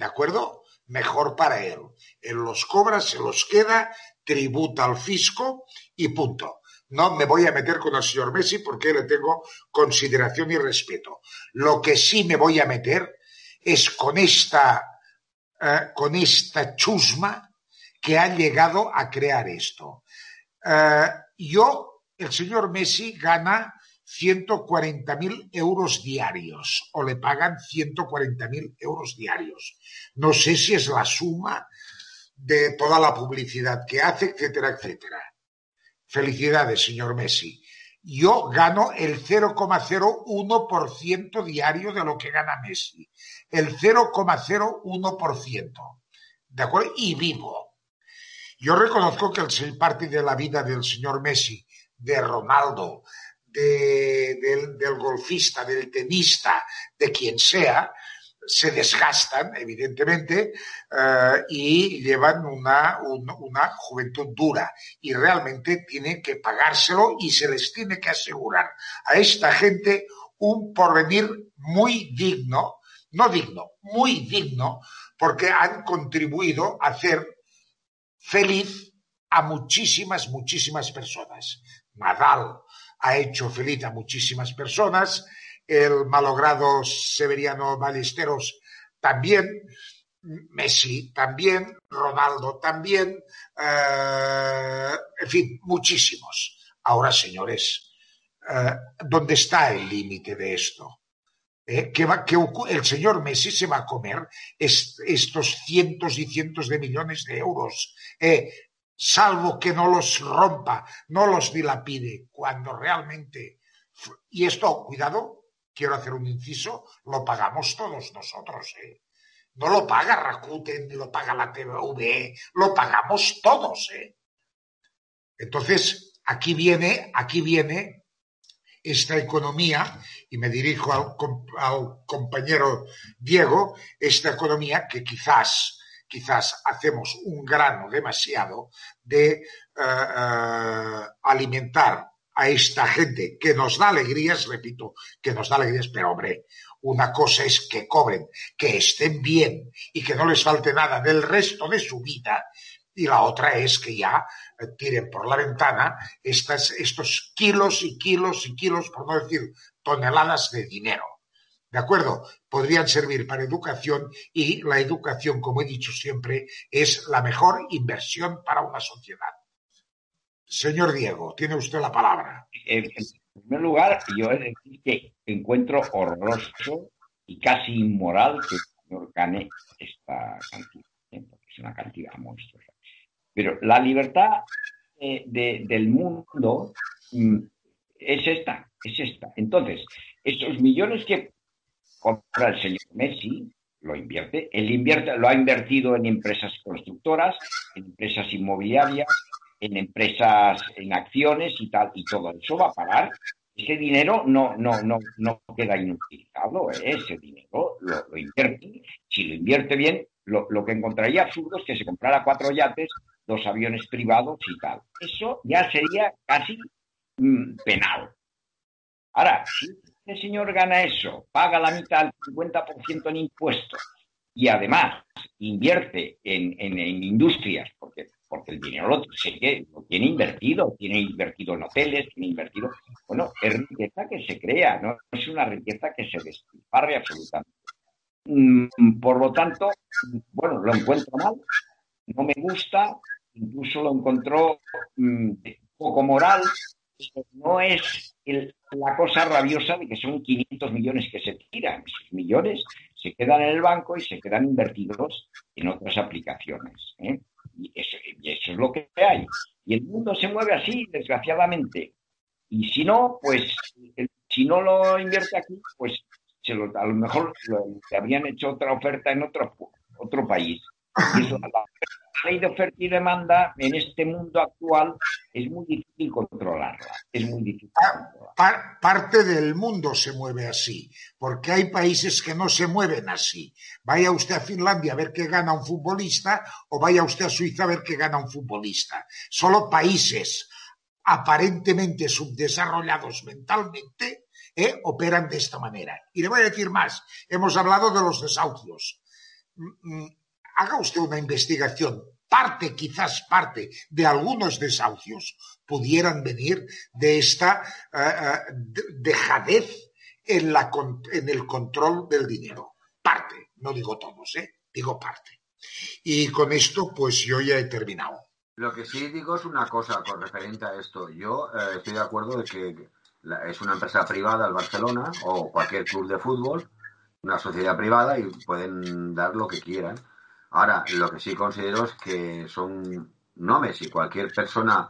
¿De acuerdo? Mejor para él. Él los cobra, se los queda, tributa al fisco y punto. No me voy a meter con el señor Messi porque le tengo consideración y respeto. Lo que sí me voy a meter es con esta, eh, con esta chusma que ha llegado a crear esto. Eh, yo, el señor Messi gana 140 mil euros diarios o le pagan 140 mil euros diarios. No sé si es la suma de toda la publicidad que hace, etcétera, etcétera. Felicidades, señor Messi. Yo gano el 0,01% diario de lo que gana Messi. El 0,01%. ¿De acuerdo? Y vivo. Yo reconozco que el parte de la vida del señor Messi, de Ronaldo, del, golfista, del tenista, de quien sea, se desgastan, evidentemente, eh, y llevan una, una, juventud dura. Y realmente tienen que pagárselo y se les tiene que asegurar a esta gente un porvenir muy digno, no digno, muy digno, porque han contribuido a hacer feliz a muchísimas, muchísimas personas. Nadal ha hecho feliz a muchísimas personas, el malogrado Severiano Ballesteros también, Messi también, Ronaldo también, eh, en fin, muchísimos. Ahora, señores, eh, ¿dónde está el límite de esto? ¿Eh? que, va, que el señor Messi se va a comer estos cientos y cientos de millones de euros, eh, salvo que no los rompa, no los dilapide, cuando realmente... Y esto, cuidado, quiero hacer un inciso, lo pagamos todos nosotros. ¿eh? No lo paga Rakuten, ni lo paga la TVE, lo pagamos todos. ¿eh? Entonces, aquí viene, aquí viene esta economía, y me dirijo al, compañero Diego, esta economía que quizás quizás hacemos un grano demasiado de eh, eh, alimentar a esta gente que nos da alegrías, repito, que nos da alegrías, pero hombre, una cosa es que cobren, que estén bien y que no les falte nada del resto de su vida, y la otra es que ya tiren por la ventana estos kilos y kilos y kilos, por no decir toneladas de dinero. ¿De acuerdo? Podrían servir para educación y la educación, como he dicho siempre, es la mejor inversión para una sociedad. Señor Diego, tiene usted la palabra. En, primer lugar, yo he de decir que encuentro horroroso y casi inmoral que el señor gane esta cantidad, ¿eh? es una cantidad monstruosa. Pero la libertad eh, del mundo mm, es esta, es esta. Entonces, estos millones que compra el señor Messi, lo invierte, él invierte, lo ha invertido en empresas constructoras, en empresas inmobiliarias, en empresas, en acciones y tal, y todo eso va a pagar. Ese dinero no, no, no, no queda inutilizado, ¿eh? ese dinero lo, invierte. Si lo invierte bien, lo, lo, que encontraría absurdo es que se comprara cuatro yates los aviones privados y tal. Eso ya sería casi mm, penal. Ahora, si el señor gana eso, paga la mitad, el 50% en impuestos y además invierte en, industrias, porque, porque el dinero lo, lo tiene invertido, tiene invertido en hoteles, tiene invertido. Bueno, es riqueza que se crea, no es una riqueza que se despilfarre absolutamente. Mm, por lo tanto, bueno, lo encuentro mal, no me gusta, incluso lo encontró mm, poco moral. No es la cosa rabiosa de que son 500 millones que se tiran. Esos millones se quedan en el banco y se quedan invertidos en otras aplicaciones. ¿eh? Y y eso es lo que hay. Y el mundo se mueve así, desgraciadamente. Y si no, pues, si no lo invierte aquí, pues se lo, a lo mejor le habrían hecho otra oferta en otro, otro país. Eso, la ley de oferta y demanda en este mundo actual es muy difícil controlarla. Difícil. parte del mundo se mueve así, porque hay países que no se mueven así. Vaya usted a Finlandia a ver qué gana un futbolista o vaya usted a Suiza a ver qué gana un futbolista. Solo países aparentemente subdesarrollados mentalmente eh, operan de esta manera. Y le voy a decir más. Hemos hablado de los desahucios. Mm, mm, haga usted una investigación. Parte, quizás parte de algunos desahucios pudieran venir de esta eh, eh, dejadez en, la, en el control del dinero. Parte, no digo todos, ¿eh? digo parte. Y con esto, pues yo ya he terminado. Lo que sí digo es una cosa con referente a esto. Yo eh, estoy de acuerdo de que es una empresa privada el Barcelona o cualquier club de fútbol, una sociedad privada y pueden dar lo que quieran. Ahora, lo que sí considero es que son, no Messi, cualquier persona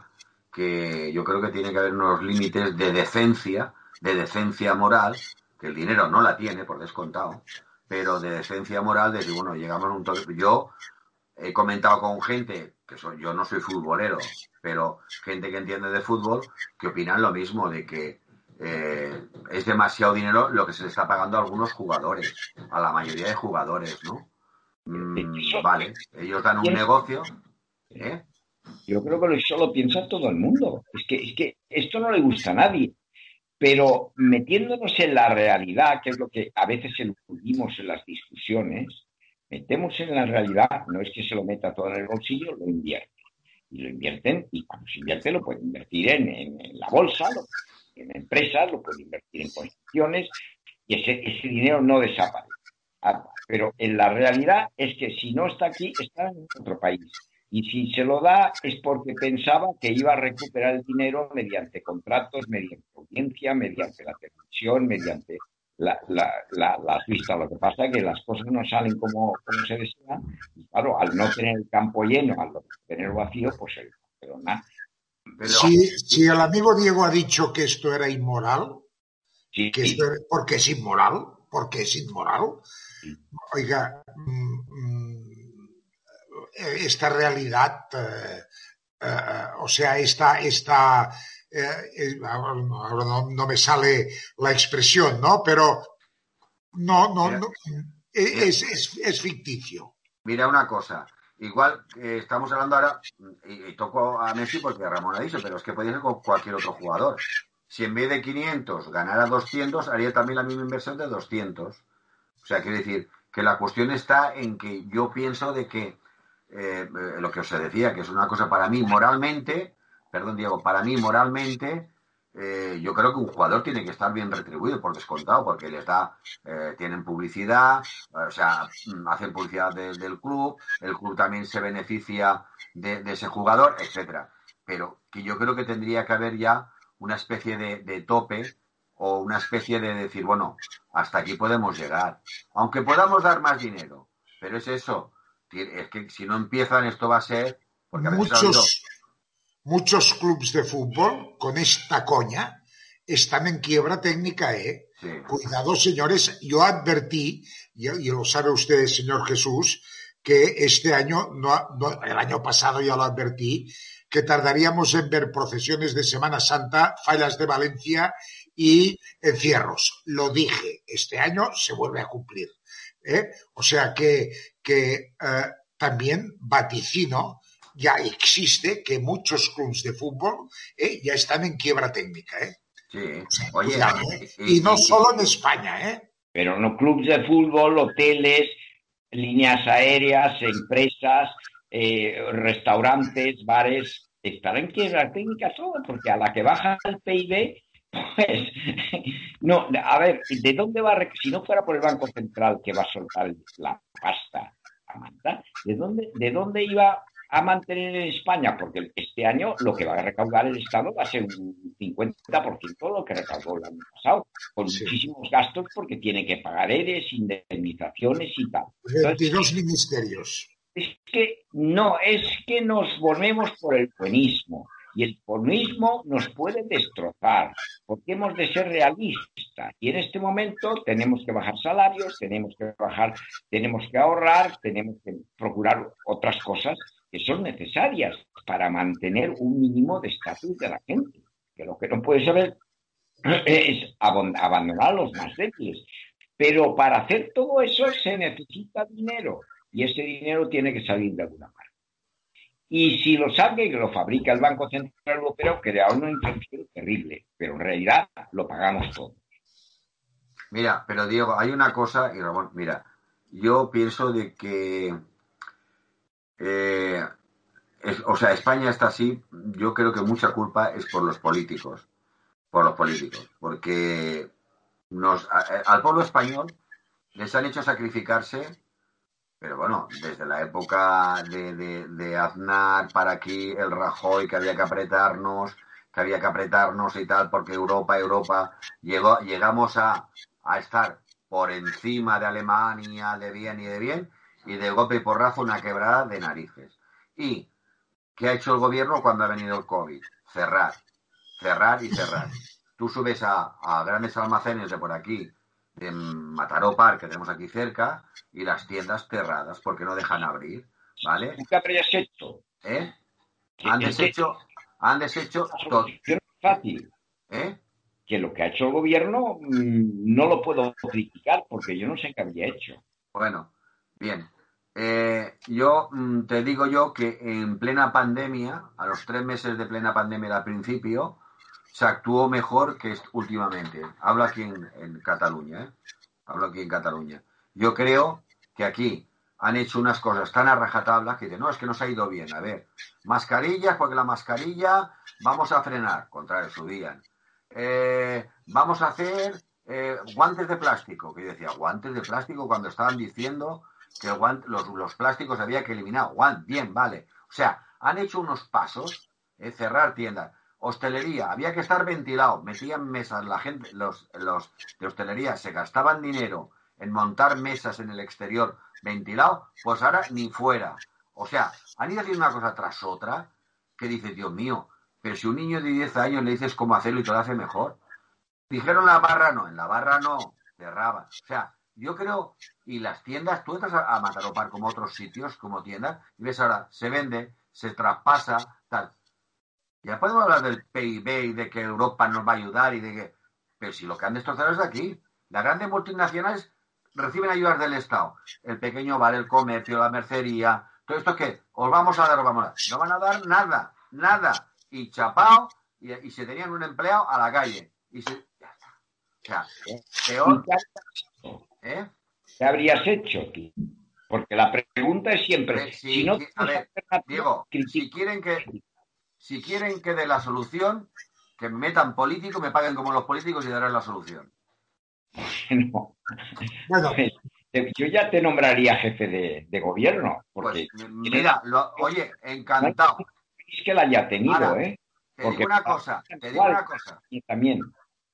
que yo creo que tiene que haber unos límites de decencia, de decencia moral, que el dinero no la tiene, por descontado, pero de decencia moral, de decir, bueno, llegamos a un toque. Yo he comentado con gente, que soy, yo no soy futbolero, pero gente que entiende de fútbol, que opinan lo mismo, de que eh, es demasiado dinero lo que se le está pagando a algunos jugadores, a la mayoría de jugadores, ¿no? Mm, vale, ellos dan un negocio. ¿eh? Yo creo que eso lo piensa todo el mundo. Es que, es que esto no le gusta a nadie. Pero metiéndonos en la realidad, que es lo que a veces eludimos en las discusiones, metemos en la realidad, no es que se lo meta todo en el bolsillo, lo invierte. Y lo invierten, y cuando se invierte lo puede invertir en, la bolsa, en empresas, lo puede invertir en construcciones, y ese, ese dinero no desaparece. Pero en la realidad es que si no está aquí, está en otro país. Y si se lo da es porque pensaba que iba a recuperar el dinero mediante contratos, mediante audiencia, mediante la televisión, mediante la, la, las vistas. Lo que pasa es que las cosas no salen como, como se desea. Y claro, al no tener el campo lleno, al no tener vacío, pues el, pero nada. Si, si, el amigo Diego ha dicho que esto era inmoral, que esto porque es inmoral, porque es inmoral, Oiga, mm, mm, esta realidad, eh, eh, o sea, esta, esta eh, ahora, no, me sale la expresión, ¿no? Pero no, no, no es, es, ficticio. Mira una cosa, igual estamos hablando ahora, y, toco a Messi porque Ramón ha dicho, pero es que podría ser con cualquier otro jugador. Si en vez de 500 ganara 200, haría también la misma inversión de 200. O sea, quiere decir que la cuestión está en que yo pienso de que eh, lo que os decía, que es una cosa para mí moralmente, perdón Diego, para mí moralmente, eh, yo creo que un jugador tiene que estar bien retribuido por descontado, porque les da, eh, tienen publicidad, o sea, hacen publicidad del club, el club también se beneficia de, ese jugador, etcétera. Pero que yo creo que tendría que haber ya una especie de tope o una especie de decir, bueno, hasta aquí podemos llegar, aunque podamos dar más dinero, pero es eso, es que si no empiezan esto va a ser... Porque muchos, muchos clubes de fútbol con esta coña están en quiebra técnica, ¿eh? Cuidado, señores, yo advertí, y, lo sabe usted, señor Jesús, que este año, no, el año pasado ya lo advertí, que tardaríamos en ver procesiones de Semana Santa, fallas de Valencia y encierros. Lo dije, este año se vuelve a cumplir. ¿eh? O sea que, que eh, también vaticino, ya existe que muchos clubes de fútbol ¿eh? ya están en quiebra técnica. Sí. Oye, y, no solo en España. ¿eh? Pero no clubes de fútbol, hoteles, líneas aéreas, empresas, restaurantes, bares, están en quiebra técnica todo, porque a la que baja el PIB pues, no, a ver, ¿de dónde va a, si no fuera por el Banco Central que va a soltar la pasta a Manta, ¿de dónde, ¿de dónde iba a mantener en España? Porque este año lo que va a recaudar el Estado va a ser un 50% de lo que recaudó el año pasado, con muchísimos gastos porque tiene que pagar ERES, indemnizaciones y tal. 22 ministerios. que no, es que nos volvemos por el buenismo. Y el buenismo nos puede destrozar, porque hemos de ser realistas. Y en este momento tenemos que bajar salarios, tenemos que bajar, tenemos que ahorrar, tenemos que procurar otras cosas que son necesarias para mantener un mínimo de estatus de la gente. Que lo que no puede saber es abandonar a los más débiles. Pero para hacer todo eso se necesita dinero y ese dinero tiene que salir de alguna manera. Y si lo sabe, que lo fabrica el Banco Central Europeo, crea una inflación terrible, pero en realidad lo pagamos todos. Mira, pero Diego, hay una cosa, y Ramón, mira, yo pienso de que, eh, o sea, España está así, yo creo que mucha culpa es por los políticos, por los políticos, porque nos, al pueblo español les han hecho sacrificarse pero bueno, desde la época de, Aznar para aquí, el Rajoy, que había que apretarnos, que había que apretarnos y tal, porque Europa, Europa, llegó, llegamos a, estar por encima de Alemania, de bien y de bien, y de golpe y porrazo una quebrada de narices. ¿Y qué ha hecho el gobierno cuando ha venido el COVID? Cerrar, cerrar y cerrar. Tú subes a, a grandes almacenes de por aquí, de Mataró Park, que tenemos aquí cerca, y las tiendas cerradas porque no dejan abrir, ¿vale? ¿Qué habrías hecho? ¿Eh? Han deshecho, han deshecho todo. fácil. ¿Eh? Que lo que ha hecho el gobierno mm, no lo puedo criticar porque yo no sé qué había hecho. Bueno, bien. Eh, yo mm, te digo yo que en plena pandemia, a los tres meses de plena pandemia al principio, se actuó mejor que últimamente. Hablo aquí en, Cataluña, ¿eh? Hablo aquí en Cataluña. Yo creo que aquí han hecho unas cosas tan a rajatabla que dicen, no, es que nos ha ido bien. A ver, mascarillas, porque la mascarilla vamos a frenar, contrario, subían. Eh, vamos a hacer eh, guantes de plástico, que yo decía, guantes de plástico cuando estaban diciendo que los, los, plásticos había que eliminar. Guant, bien, vale. O sea, han hecho unos pasos, eh, cerrar tiendas. Hostelería, había que estar ventilado, metían mesas, la gente, los, los de hostelería se gastaban dinero en montar mesas en el exterior ventilado, pues ahora ni fuera. O sea, han ido haciendo una cosa tras otra que dice, Dios mío, pero si un niño de 10 años le dices cómo hacerlo y te lo hace mejor. Dijeron la barra no, en la barra no, cerraba. O sea, yo creo, y las tiendas, tú entras a, a Mataropar como otros sitios, como tiendas, y ves ahora, se vende, se traspasa, tal. Ya podemos hablar del PIB y de que Europa nos va a ayudar y de que... Pero si lo que han destrozado es de aquí. Las grandes multinacionales reciben ayudas del Estado. El pequeño bar, el comercio, la mercería, todo esto que os vamos a dar, os vamos a dar. No van a dar nada, nada. Y chapao, y, se tenían un empleado a la calle. Y se, ya está. O sea, peor. ¿Eh? ¿Qué habrías hecho aquí? Porque la pregunta es siempre, eh, si, no a ver, Diego, si quieren que si quieren que dé la solución, que me metan políticos, me paguen como los políticos y darán la solución. Bueno, yo ya te nombraría jefe de, gobierno. Porque pues, mira, oye, encantado. Es que la haya tenido, ¿eh? Te digo una cosa, te digo una cosa. Y también.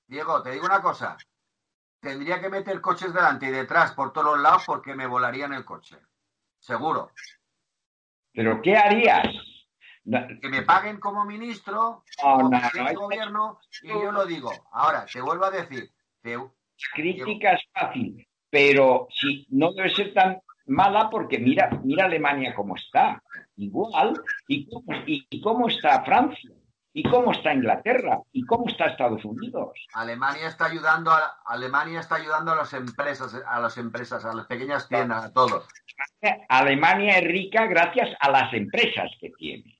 Diego, te digo una cosa. Tendría que meter coches delante y detrás por todos los lados porque me volarían el coche. Seguro. ¿Pero qué harías? Que me paguen como ministro, como gobierno, y yo lo digo. Ahora, te vuelvo a decir, te, crítica es fácil, pero si no debe ser tan mala porque mira, mira Alemania cómo está, igual, y cómo, y cómo está Francia, y cómo está Inglaterra, y cómo está Estados Unidos. Alemania está ayudando a Alemania está ayudando a las empresas, a las empresas, a las pequeñas tiendas, a todos. Alemania es rica gracias a las empresas que tiene.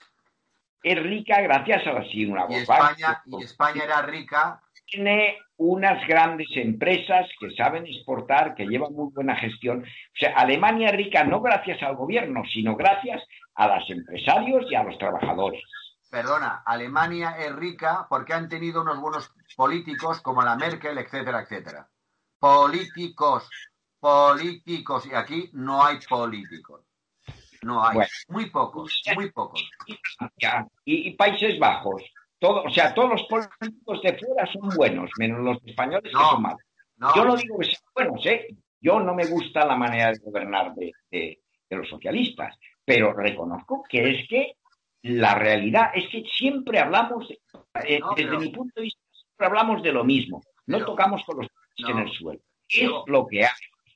Es rica gracias a la una y España, y España era rica tiene unas grandes empresas que saben exportar, que llevan muy buena gestión. O sea, Alemania es rica no gracias al gobierno, sino gracias a los empresarios y a los trabajadores. Perdona, Alemania es rica porque han tenido unos buenos políticos como la Merkel, etcétera, etcétera. Políticos, políticos. Y aquí no hay políticos. No hay. muy pocos, muy pocos. y Países Bajos todo, o sea, todos los políticos de fuera son buenos, menos los españoles que son malos. Yo no digo que sean buenos, ¿eh? Yo no me gusta la manera de gobernar de, los socialistas, pero reconozco que es que la realidad es que siempre hablamos, eh, desde mi punto de vista, siempre hablamos de lo mismo. No tocamos con los pies en el suelo. Es lo que hay.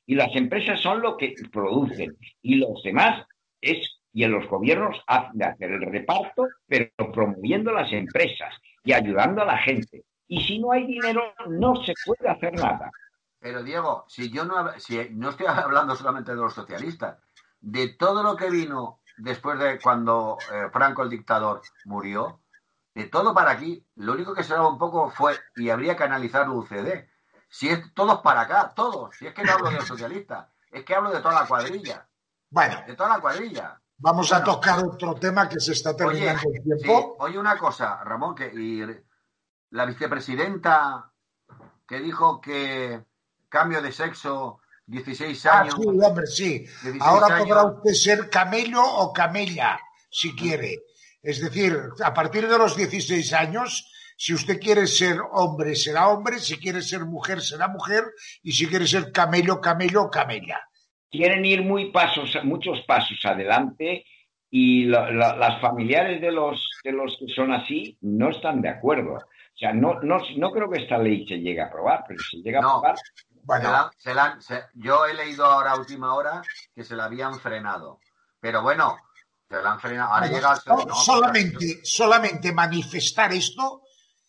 Y las empresas son lo que producen. Y los demás es, y en los gobiernos hacen hacer el reparto, pero promoviendo las empresas y ayudando a la gente. Y si no hay dinero, no se puede hacer nada. Pero Diego, si yo no, si no estoy hablando solamente de los socialistas, de todo lo que vino después de cuando eh, Franco el dictador murió, de todo para aquí, lo único que se daba un poco fue, y habría que analizar el UCD, si es todos para acá, todos, si es que no hablo de los socialistas, es que hablo de toda la cuadrilla. Bueno. De toda la cuadrilla. Vamos a tocar otro tema que se está terminando el tiempo. oye una cosa, Ramón, que y la vicepresidenta que dijo que cambio de sexo, 16 ah, años. Ah, sí, hombre, sí. Ahora podrá usted ser camello o camella, si quiere. Es decir, a partir de los 16 años, si usted quiere ser hombre, será hombre, si quiere ser mujer, será mujer, y si quiere ser camello, camello o camella. Quieren ir muy pasos, muchos pasos adelante y las familiares de los, de los que son así no están de acuerdo. O sea, no, no, no creo que esta ley se llegue a aprobar, pero si llega a aprobar, bueno. yo he leído ahora a última hora que se la habían frenado. Pero bueno, se la han frenado. Ahora llega solamente, solamente manifestar esto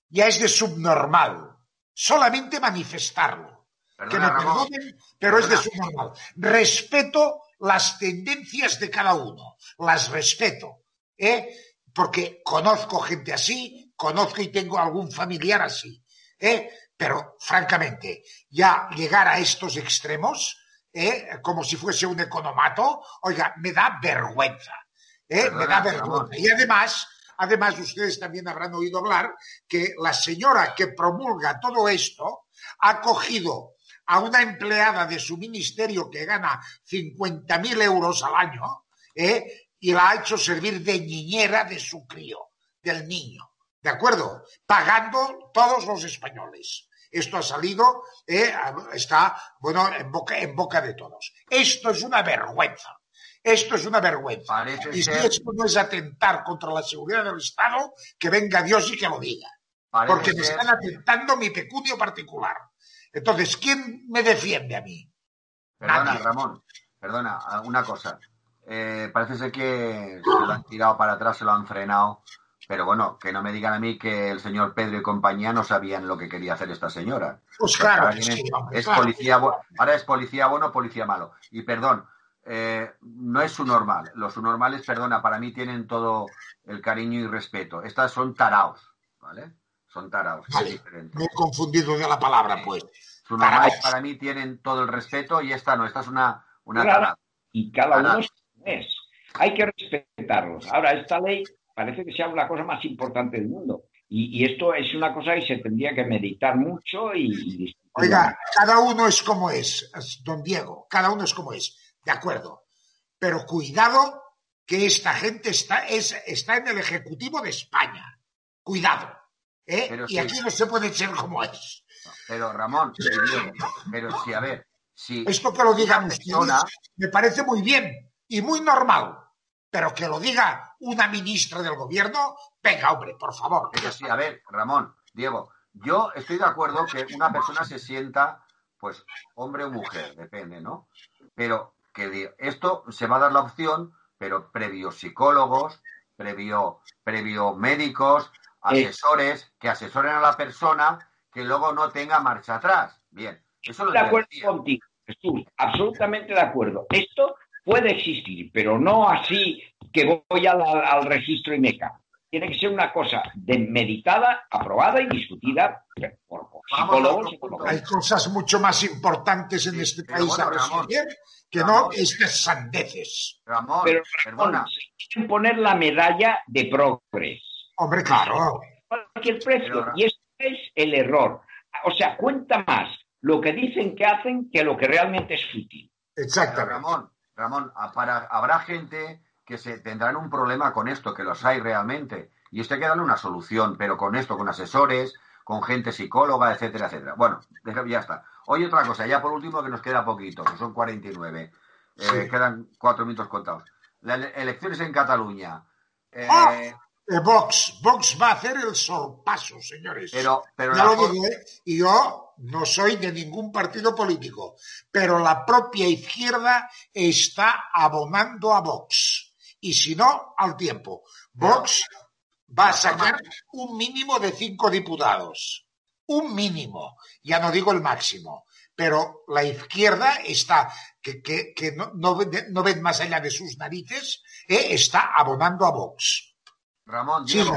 ya es de subnormal. Solamente manifestarlo. Que me perdonen, pero es de subnormal. Respeto las tendencias de cada uno. Las respeto. ¿eh? Porque conozco gente así, conozco y tengo algún familiar así. ¿eh? Pero, francamente, ya llegar a estos extremos, ¿eh? como si fuese un economato, oiga, me da vergüenza. ¿eh? me da vergüenza. Y además, además, ustedes también habrán oído hablar que la señora que promulga todo esto ha cogido a una empleada de su ministerio que gana 50.000 euros al año ¿eh? y la ha hecho servir de niñera de su crío, del niño. ¿De acuerdo? Pagando todos los españoles. Esto ha salido, eh, está, bueno, en boca, en boca de todos. Esto es una vergüenza. Esto es una vergüenza. y si esto no es atentar contra la seguridad del Estado, que venga Dios y que lo diga. Porque me están atentando mi pecunio particular. Entonces, ¿quién me defiende a mí? Perdona, Ramón, perdona, una cosa. Eh, parece ser que se lo han tirado para atrás, se lo han frenado pero bueno, que no me digan a mí que el señor Pedro y compañía no sabían lo que quería hacer esta señora. Pues claro, es policía, ahora es policía bueno, policía malo. Y perdón, eh, no es su normal. Los normales, perdona, para mí tienen todo el cariño y respeto. Estas son taraos, ¿vale? Son taraos. me he confundido de la palabra, pues. Su normales para mí tienen todo el respeto y esta no, esta es una, una Y cada uno es. Hay que respetarlos. Ahora, esta ley parece que sea la cosa más importante del mundo. Y, esto es una cosa que se tendría que meditar mucho y, Oiga, cada uno es como es, don Diego, cada uno es como es, de acuerdo. Pero cuidado que esta gente está, es, está en el Ejecutivo de España. Cuidado. ¿Eh? y aquí no se puede ser como es. Pero Ramón, pero si, a ver, si... Esto que lo digan ustedes me parece muy bien y muy normal pero que lo diga una ministra del gobierno, venga, hombre, por favor. Pero sí, a ver, Ramón, Diego, yo estoy de acuerdo que una persona se sienta, pues, hombre o mujer, depende, ¿no? Pero que esto se va a dar la opción, pero previo psicólogos, previo, previo médicos, asesores, que asesoren a la persona que luego no tenga marcha atrás. Bien, eso lo De acuerdo contigo, Jesús, absolutamente de acuerdo. Esto puede existir, pero no así que voy al, registro y me Tiene que ser una cosa de meditada, aprobada y discutida por, psicólogos. Hay cosas mucho más importantes en este país a resolver que no estas sandeces. pero perdona. quieren poner la medalla de progres. Hombre, claro. Cualquier precio. y este es el error. O sea, cuenta más lo que dicen que hacen que lo que realmente es útil. Exactamente. Ramón, Ramón, habrá gente que se tendrán un problema con esto, que los hay realmente. Y esto hay que darle una solución, pero con esto, con asesores, con gente psicóloga, etcétera, etcétera. Bueno, ya está. Oye, otra cosa, ya por último, que nos queda poquito, que son 49. Eh, Quedan cuatro minutos contados. las elecciones en Cataluña. Eh, Ah, eh, Vox, Vox va a hacer el sorpaso, señores. pero, pero Ya lo digo, ¿eh? Y yo no soy de ningún partido político, pero la propia izquierda está abonando a Vox. Y si no, al tiempo. Vox va a sacar un mínimo de cinco diputados. Un mínimo. Ya no digo el máximo. Pero la izquierda está, que, que- que no, no ve- no ven más allá de sus narices, eh, está abonando a Vox. Ramón, Diego,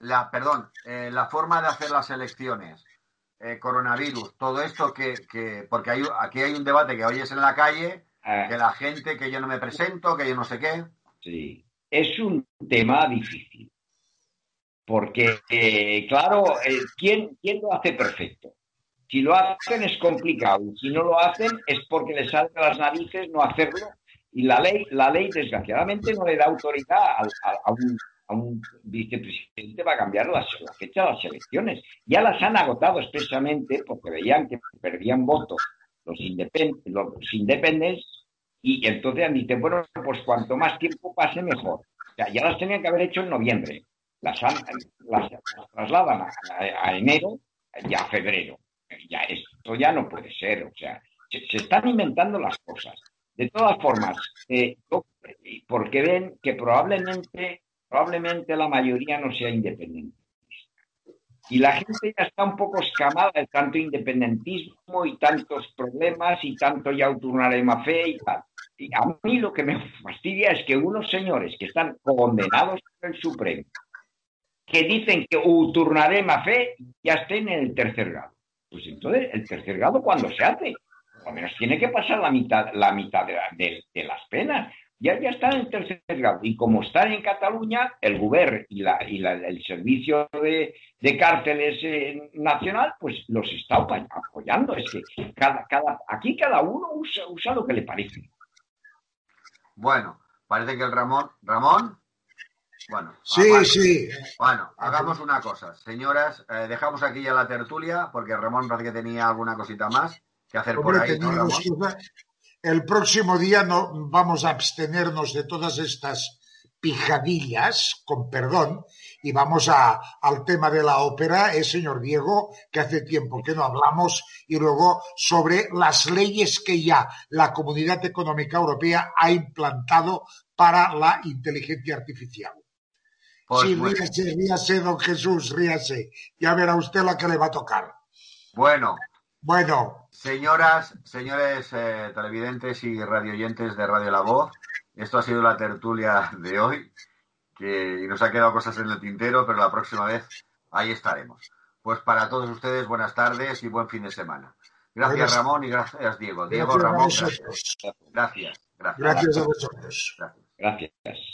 la, perdón, eh, la forma de hacer las elecciones, eh, coronavirus, todo esto que, que porque hay, aquí hay un debate que oyes en la calle, Ah, que la gente, que yo no me presento, que yo no sé qué. Sí, es un tema difícil. Porque, eh, claro, eh, ¿quién, ¿quién lo hace perfecto? Si lo hacen es complicado, y si no lo hacen es porque les sale de las narices no hacerlo. Y la ley, la ley desgraciadamente, no le da autoridad al- a, a un, a un vicepresidente para cambiar las- la fecha de las elecciones. Ya las han agotado expresamente porque veían que perdían votos los, independ- los y entonces han dicho, bueno, pues cuanto más tiempo pase, mejor. O sea, ya las tenían que haber hecho en noviembre. Las, han- las, las trasladan a, a- a enero y a febrero. Ya, esto ya no puede ser. O sea, se, se están inventando las cosas. De todas formas, eh, yo- porque ven que probablemente, probablemente la mayoría no sea independiente. Y la gente ya está un poco escamada de tanto independentismo y tantos problemas y tanto ya autornarema fe y tal. Y a mí lo que me fastidia es que unos señores que están condenados por el Supremo, que dicen que turnarema fe, ya estén en el tercer grado. Pues entonces, ¿el tercer grado cuándo se hace? Por lo menos tiene que pasar la mitad, la mitad de, la- de- de las penas. Ya, ya están en tercer grado. Y como están en Cataluña, el gobierno y, la, y la- el servicio de, de cárceles eh, nacional, pues los está apoyando. Es que cada, cada, aquí cada uno usa, usa lo que le parece. Bueno, parece que el Ramón, Ramón, bueno, Sí, aparte- sí. Bueno, hagamos una cosa, señoras, eh, dejamos aquí ya la tertulia porque Ramón parece que tenía alguna cosita más que hacer por ahí, El próximo día no vamos a abstenernos de todas estas pijadillas, con perdón, y vamos a, al tema de la ópera, eh, señor Diego, que hace tiempo que no hablamos, y luego sobre las leyes que ya la Comunidad Económica Europea ha implantado para la inteligencia artificial. Pues sí, bueno. ríase, ríase, don Jesús, ríase. Ya verá usted la que le va a tocar. Bueno, Bueno, señoras, señores eh, televidentes y radioyentes de Radio La Voz, esto ha sido la tertulia de hoy, que y nos ha quedado cosas en el tintero, pero la próxima vez ahí estaremos. Pues para todos ustedes, buenas tardes y buen fin de semana. Gracias, Ramón, y gracias, Diego. Diego, gracias Ramón, gracias. Gracias, gracias. Gracias a vosotros. gracias. Gracias.